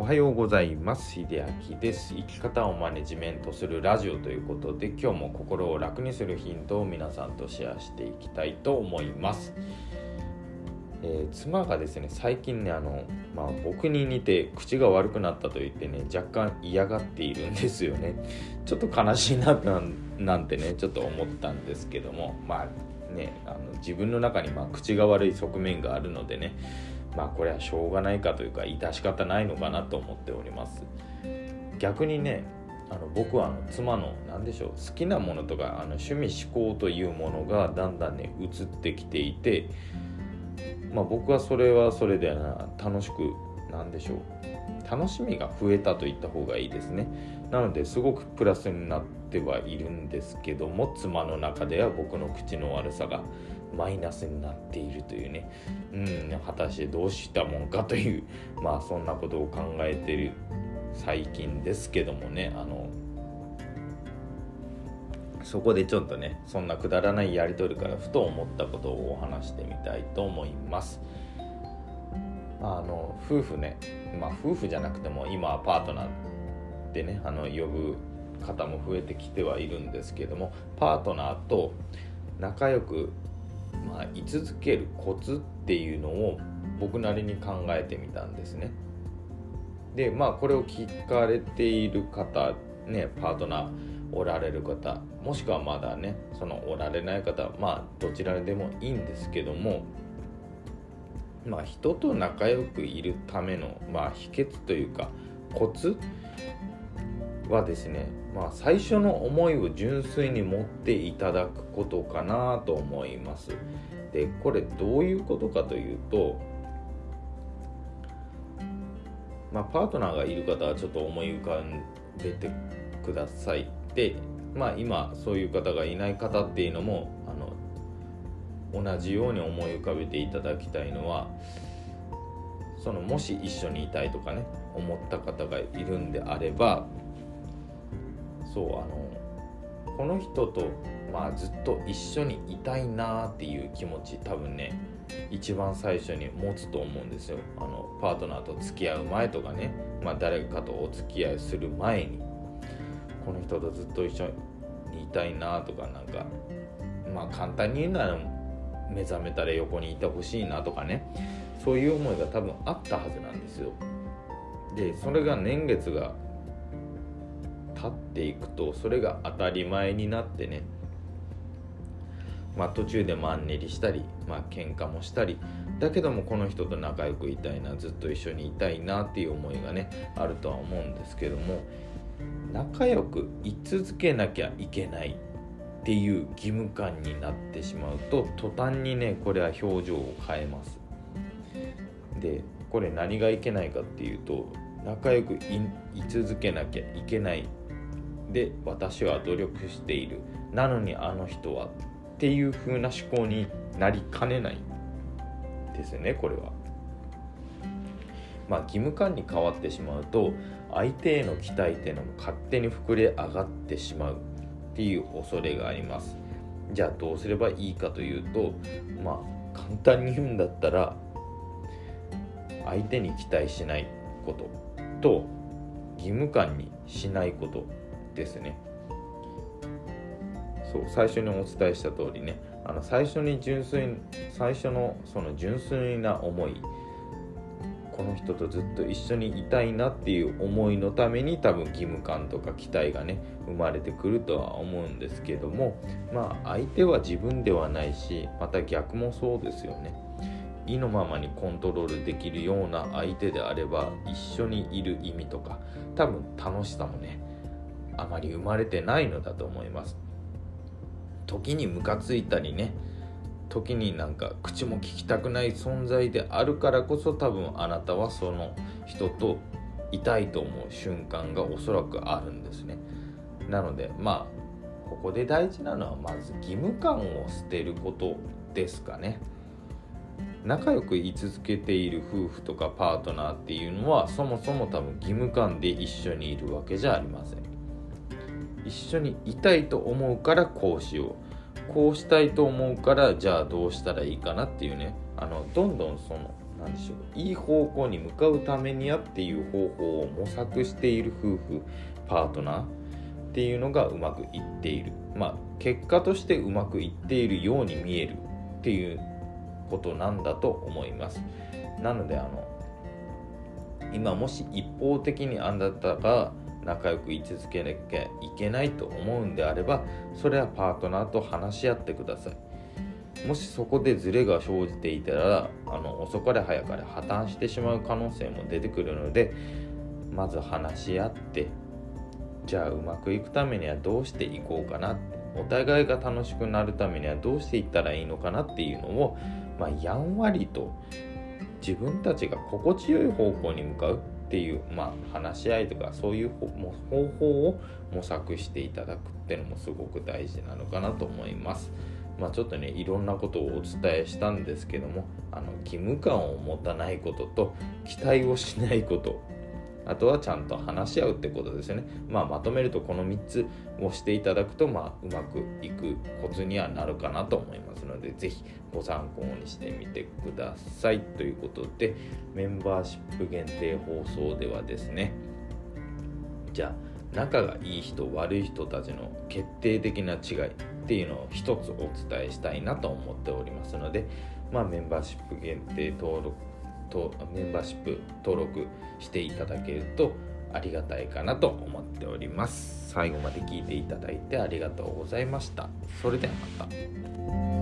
おはようございます。秀明です。生き方をマネジメントするラジオということで今日も心を楽にするヒントを皆さんとシェアしていきたいと思います、えー、妻がですね最近ねあの、まあ、僕に似て口が悪くなったと言ってね若干嫌がっているんですよね。ちょっと悲しいななんてねちょっと思ったんですけどもまあねあの自分の中にま口が悪い側面があるのでねまあこれはしょうがないかというか致し方ないのかなと思っております。逆にねあの僕はあの妻の何でしょう好きなものとかあの趣味思考というものがだんだんね移ってきていてまあ僕はそれはそれで楽しく何でしょう楽しみが増えたと言った方がいいですね。なのですごくプラスになってはいるんですけども妻の中では僕の口の悪さが。マイナスになっているというね、うん、果たしてどうしたもんかという、まあそんなことを考えている最近ですけどもね、あの、そこでちょっとね、そんなくだらないやり取りからふと思ったことをお話してみたいと思います。あの夫婦ね、まあ夫婦じゃなくても今はパートナーでね、あの呼ぶ方も増えてきてはいるんですけども、パートナーと仲良くまあ、居続けるコツっていうのを僕なりに考えてみたんですね。でまあこれを聞かれている方ねパートナーおられる方もしくはまだねそのおられない方まあどちらでもいいんですけどもまあ人と仲良くいるためのまあ秘訣というかコツはですね、まあ、最初の思いを純粋に持っていただくことかなと思います。でこれどういうことかというと、まあ、パートナーがいる方はちょっと思い浮かべてください。で、まあ、今そういう方がいない方っていうのもあの同じように思い浮かべていただきたいのはそのもし一緒にいたいとかね思った方がいるんであればそうあのこの人と、まあ、ずっと一緒にいたいなっていう気持ち多分ね一番最初に持つと思うんですよ。あのパートナーと付き合う前とかね、まあ、誰かとお付き合いする前に。この人とずっと一緒にいたいなとかなんかまあ簡単に言うなら目覚めたら横にいてほしいなとかね。そういう思いが多分あったはずなんですよ。でそれが年月が経っていくとそれが当たり前になってね。まあ途中でマンネリしたりまあ喧嘩もしたり。だけどもこの人と仲良くいたいなずっと一緒にいたいなっていう思いがねあるとは思うんですけども。仲良く居続けなきゃいけないっていう義務感になってしまうと途端にねこれは表情を変えます。でこれ何がいけないかっていうと仲良く居続けなきゃいけないで私は努力しているなのにあの人はっていう風な思考になりかねないですねこれは。まあ義務感に変わってしまうと相手への期待っていうのも勝手に膨れ上がってしまうっていう恐れがあります。じゃあどうすればいいかというとまあ簡単に言うんだったら相手に期待しないことと義務感にしないことですね。そう最初にお伝えした通りね。あの最初に純粋最初のその純粋な思いこの人とずっと一緒にいたいなっていう思いのために多分義務感とか期待がね生まれてくるとは思うんですけどもまあ相手は自分ではないしまた逆もそうですよね。意のままにコントロールできるような相手であれば一緒にいる意味とか多分楽しさもねあまり生まれてないのだと思います。時にムカついたりね時になんか口も聞きたくない存在であるからこそ多分あなたはその人といたいと思う瞬間がおそらくあるんですね。なのでまあここで大事なのはまず義務感を捨てることですかね。仲良く居続けている夫婦とかパートナーっていうのはそもそも多分義務感で一緒にいるわけじゃありません。一緒にいたいと思うからこうしよう。こうしたいと思うからじゃあどうしたらいいかなっていうね。あのどんどんその何でしょう。いい方向に向かうためにはっていう方法を模索している夫婦パートナーっていうのがうまくいっている。まあ結果としてうまくいっているように見えるっていうことなんだと思います。なのであの今もし一方的にあなたが仲良く居続けなきゃいけないと思うんであればそれはパートナーと話し合ってください。もしそこでズレが生じていたらあの遅かれ早かれ破綻してしまう可能性も出てくるのでまず話し合ってじゃあうまくいくためにはどうしていこうかなお互いが楽しくなるためにはどうしていったらいいのかなっていうのを、まあ、やんわりと自分たちが心地よい方向に向かうっていう、まあ、話し合いとかそういう方法を模索していただくっていうのもすごく大事なのかなと思います。まあ、ちょっとねいろんなことをお伝えしたんですけどもあの義務感を持たないことと期待をしないことあとはちゃんと話し合うってことですよね。まあ、まとめるとこの3つをしていただくと、まあ、うまくいくコツにはなるかなと思いますので、是非ご参考にしてみてください。ということで、メンバーシップ限定放送ではですね、じゃあ、仲がいい人悪い人たちの決定的な違いっていうのを一つお伝えしたいなと思っておりますので、まあ、メンバーシップ限定登録とメンバーシップ登録していただけるとありがたいかなと思っております。最後まで聞いていただいてありがとうございました。それではまた。